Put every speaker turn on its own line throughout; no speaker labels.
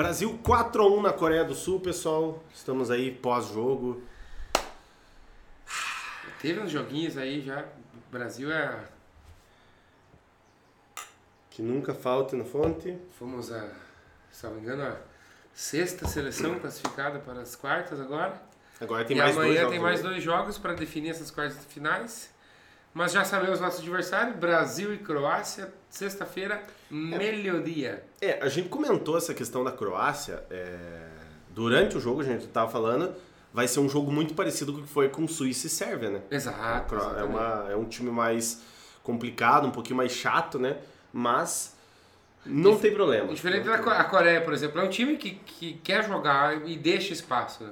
Brasil 4 a 1 na Coreia do Sul, pessoal. Estamos aí pós-jogo.
Teve uns joguinhos aí já. O Brasil é.
Que nunca falte na fonte.
Fomos a. Se não me engano, a sexta seleção classificada para as quartas agora.
Agora tem
e
mais
amanhã
dois jogos.
tem mais
né?
dois jogos para definir essas quartas finais. Mas já sabemos nosso adversário, Brasil e Croácia, sexta-feira, meio-dia.
É, a gente comentou essa questão da Croácia. é, Durante o jogo, a gente tava falando. Vai ser um jogo muito parecido com o que foi com Suíça e Sérvia, né?
Exato.
É, uma, é um time mais complicado, um pouquinho mais chato, né? Mas não tem problema.
Diferente
Não
da
tem
Co- a Coreia, por exemplo, é um time que, que quer jogar e deixa espaço. Né?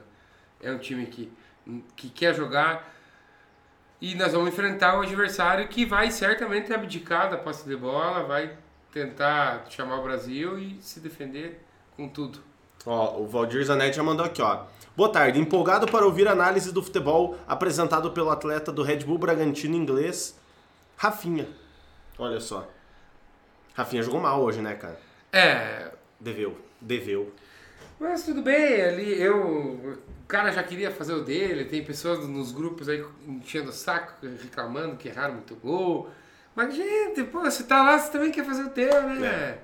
É um time que, que quer jogar e nós vamos enfrentar um adversário que vai certamente abdicar da posse de bola, vai tentar chamar o Brasil e se defender com tudo.
Ó, o Valdir Zanetti já mandou aqui, ó. Boa tarde, empolgado para ouvir a análise do futebol apresentado pelo atleta do Red Bull Bragantino inglês, Rafinha. Olha só. Rafinha jogou mal hoje, né, cara?
É,
Deveu, deveu.
mas tudo bem, ali eu. O cara já queria fazer o dele, tem pessoas nos grupos aí enchendo o saco, reclamando que erraram muito gol. Mas, gente, pô, você tá lá, você também quer fazer o teu, né?
É.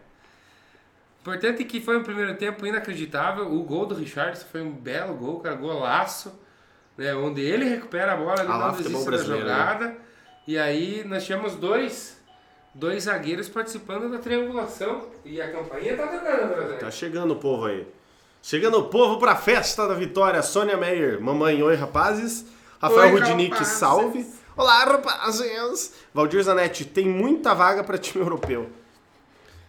Importante é que foi um primeiro tempo inacreditável. O gol do Richardson foi um belo gol, cara, golaço. Né, onde ele recupera a bola, ele
Ah
não desiste da
né?
jogada. E aí nós tínhamos dois, dois zagueiros participando da triangulação. E a campainha tá tocando, Brasil.
Tá chegando o povo aí. Chegando o povo pra festa da vitória. Sônia Meyer, mamãe, oi rapazes. Rafael
Oi,
Rudinick,
rapazes.
salve. Olá, rapazes. Valdir Zanetti, tem muita vaga pra time europeu.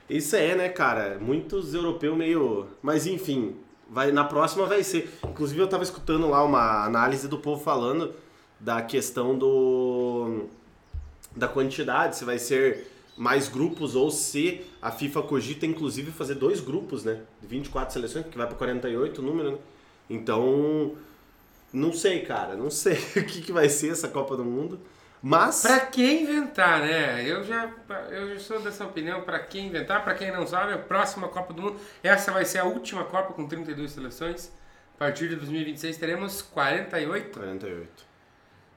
Isso é, né, cara? Muitos europeus meio. Mas enfim, vai, na próxima vai ser. Inclusive, eu tava escutando lá uma análise do povo falando da questão do. da quantidade, se vai ser mais grupos ou se a FIFA cogita, inclusive, fazer dois grupos, né? De 24 seleções, que vai pra 48 o número, né? Então. Não sei, cara. Não sei o que, que vai ser essa Copa do Mundo. Mas.
Pra que inventar, né? Eu já, eu já sou dessa opinião. Pra que inventar? Pra quem não sabe, a próxima Copa do Mundo. Essa vai ser a última Copa com 32 seleções. A partir de 2026 teremos 48.
48.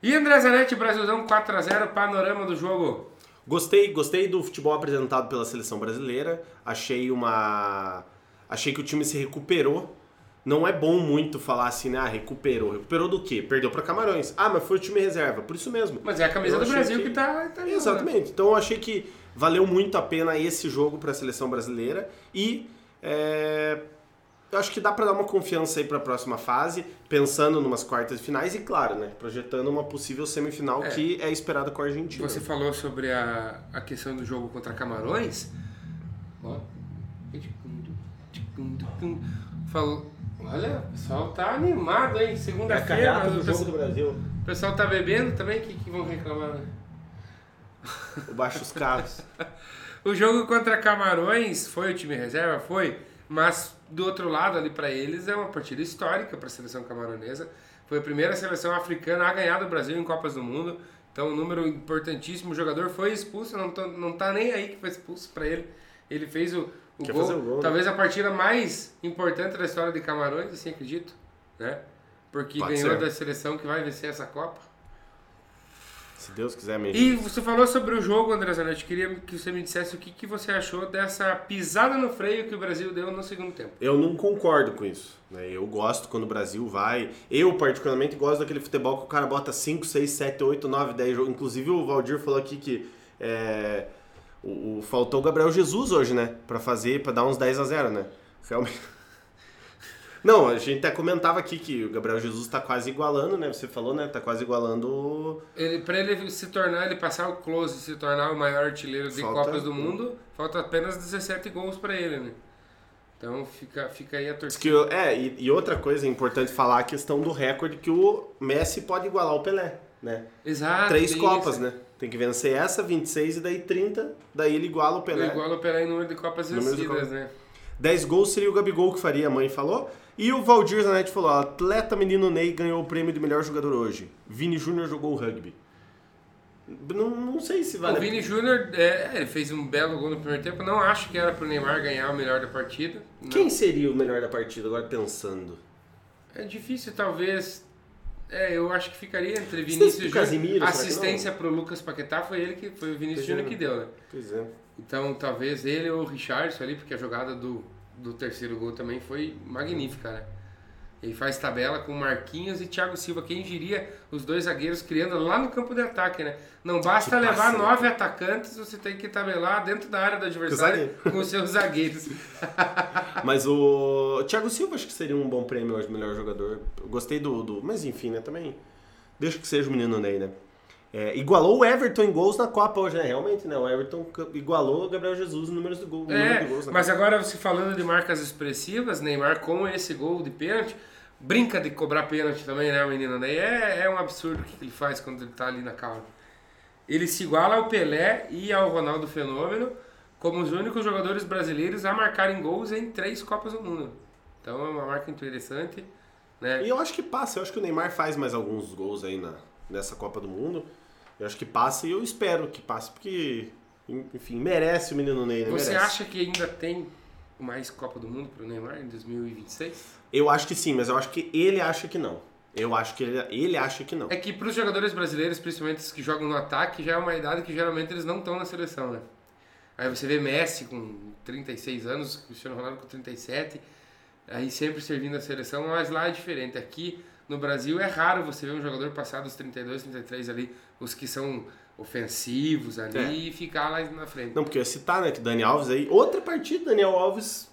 E André Zanetti, Brasilzão 4x0, panorama do jogo.
Gostei, gostei do futebol apresentado pela seleção brasileira. Achei uma. Achei que o time se recuperou. Não é bom muito falar assim, né? Ah, recuperou. Recuperou do quê? Perdeu para Camarões. Ah, mas foi o time reserva. Por isso mesmo.
Mas é a camisa
Eu
do Brasil
que-
que, tá, tá.
Exatamente. Então eu achei que valeu muito a pena esse jogo para a seleção brasileira e é, eu acho que dá para dar uma confiança aí para a próxima fase, pensando numas quartas de finais e claro, né, projetando uma possível semifinal
É.
que é esperada com a Argentina.
Você falou sobre a, a questão do jogo contra Camarões. Ó. Falou. Olha, o pessoal tá animado, hein?
é a
Segunda-feira. mas
do
o
jogo
pessoal-
do Brasil.
O pessoal tá bebendo também, o que, que vão reclamar, né?
O baixo os carros.
O jogo contra Camarões foi o time reserva? Foi. Mas do outro lado, ali pra eles, é uma partida histórica para a seleção camaronesa. Foi a primeira seleção africana a ganhar do Brasil em Copas do Mundo. Então, um número importantíssimo. O jogador foi expulso, não, tô- não tá nem aí que foi expulso para ele. Ele fez o, o gol,
o gol, né?
talvez a partida mais importante da história de Camarões, assim acredito, né? Porque
Pode
ganhou
ser.
da seleção que vai vencer essa Copa.
Se Deus quiser mesmo.
E você falou sobre o jogo, André Zanetti. Queria que você me dissesse o que, que você achou dessa pisada no freio que o Brasil deu no segundo tempo.
Eu não concordo com isso. né? Eu gosto quando o Brasil vai. Eu, particularmente, gosto daquele futebol que o cara bota 5, 6, 7, 8, 9, 10 jogos. Inclusive, o Valdir falou aqui que é, o, o- faltou o Gabriel Jesus hoje, né? Pra fazer, pra dar uns 10 a 0, né? Realmente. Não, a gente até comentava aqui que o Gabriel Jesus tá quase igualando, né? Você falou, né? Tá quase igualando o-
Ele, pra ele se tornar, ele passar o close e se tornar o maior artilheiro de
Falta-
Copas do Mundo, falta apenas 17 gols pra ele, né? Então fica, fica aí a torcida.
que, é, e, e outra coisa importante falar a questão do recorde que o Messi pode igualar o Pelé, né?
Exato.
Três Copas,
isso.
né? Tem que vencer essa, 26 e daí 30, daí ele iguala o Pelé.
Ele iguala o Pelé em número de Copas
Número de
vencidas,
Copas.
né?
10 gols seria o Gabigol que faria, a mãe falou. E o Valdir Zanetti falou: atleta menino Ney ganhou o prêmio de melhor jogador hoje. Vini Júnior jogou rugby. Não, não sei se vale.
O Vini Júnior, é, fez um belo gol no primeiro tempo. Não acho que era pro Neymar ganhar o melhor da partida. Não.
Quem seria o melhor da partida, agora pensando?
É difícil, talvez. É, eu acho que ficaria entre
Você
Vinícius
o
Júnior. Assistência pro Lucas Paquetá foi ele que foi o Vinícius
é.
Júnior que deu, né?
Pois é.
Então talvez ele ou o Richardson ali, porque a jogada do, do terceiro gol também foi magnífica, né? Ele faz tabela com Marquinhos e Thiago Silva. Quem diria os dois zagueiros criando lá no campo de ataque, né? Não basta
Que
levar
né?
nove atacantes, você tem que tabelar dentro da área do adversário com os seus zagueiros.
Mas o Thiago Silva acho que seria um bom prêmio hoje, melhor jogador. Eu gostei do, do. Mas enfim, né? Também. Deixa que seja o menino Ney, né? É, igualou o Everton em gols na Copa hoje, né? Realmente, né? O Everton igualou o Gabriel Jesus em números de gol. número
É,
de gols
mas
Copa.
agora você falando de marcas expressivas, Neymar com esse gol de pênalti, brinca de cobrar pênalti também, né, menino? Daí é, é um absurdo o que ele faz quando ele tá ali na calma. Ele se iguala ao Pelé e ao Ronaldo Fenômeno como os únicos jogadores brasileiros a marcarem gols em três Copas do Mundo. Então é uma marca interessante, né?
E eu acho que passa. Eu acho que o Neymar faz mais alguns gols aí na, nessa Copa do Mundo. Eu acho que passa e eu espero que passe, porque, enfim, merece o menino Ney, né?
Você
merece.
acha que ainda tem mais Copa do Mundo pro Neymar em 2026?
Eu acho que sim, mas eu acho que ele acha que não. Eu acho que ele, ele acha que não.
É que para os jogadores brasileiros, principalmente os que jogam no ataque, já é uma idade que geralmente eles não estão na seleção, né? Aí você vê Messi com 36 anos, Cristiano Ronaldo com 37, aí sempre servindo a seleção, mas lá é diferente. Aqui no Brasil é raro você ver um jogador passar dos 32, 33 ali, os que são ofensivos ali,
É.
e ficar lá na frente.
Não, porque eu ia citar, né, que Dani Alves aí, outra partida, Daniel Alves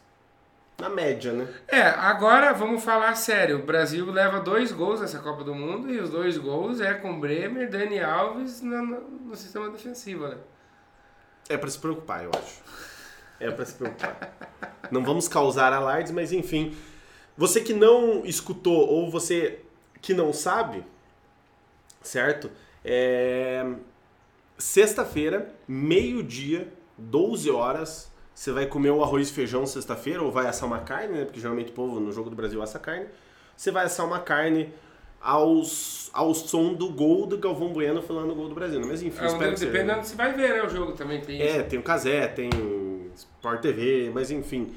na média, né?
É, agora vamos falar sério. O Brasil leva dois gols nessa Copa do Mundo e os dois gols é com Bremer, Dani Alves no, no- no sistema defensivo, né?
É pra se preocupar, eu acho. É pra se preocupar. não vamos causar alardes, mas enfim. Você que não escutou ou você que não sabe, certo? É... Sexta-feira, meio-dia, 12 horas, você vai comer o arroz e feijão sexta-feira, ou vai assar uma carne, né? Porque geralmente o povo no jogo do Brasil assa carne. Você vai assar uma carne aos, ao som do gol do Galvão Bueno falando o gol do Brasil. né? Mas enfim,
É,
espero que
dependendo, você vai ver, né? O jogo também tem isso.
É, tem o Casé, tem Sport TV, mas enfim.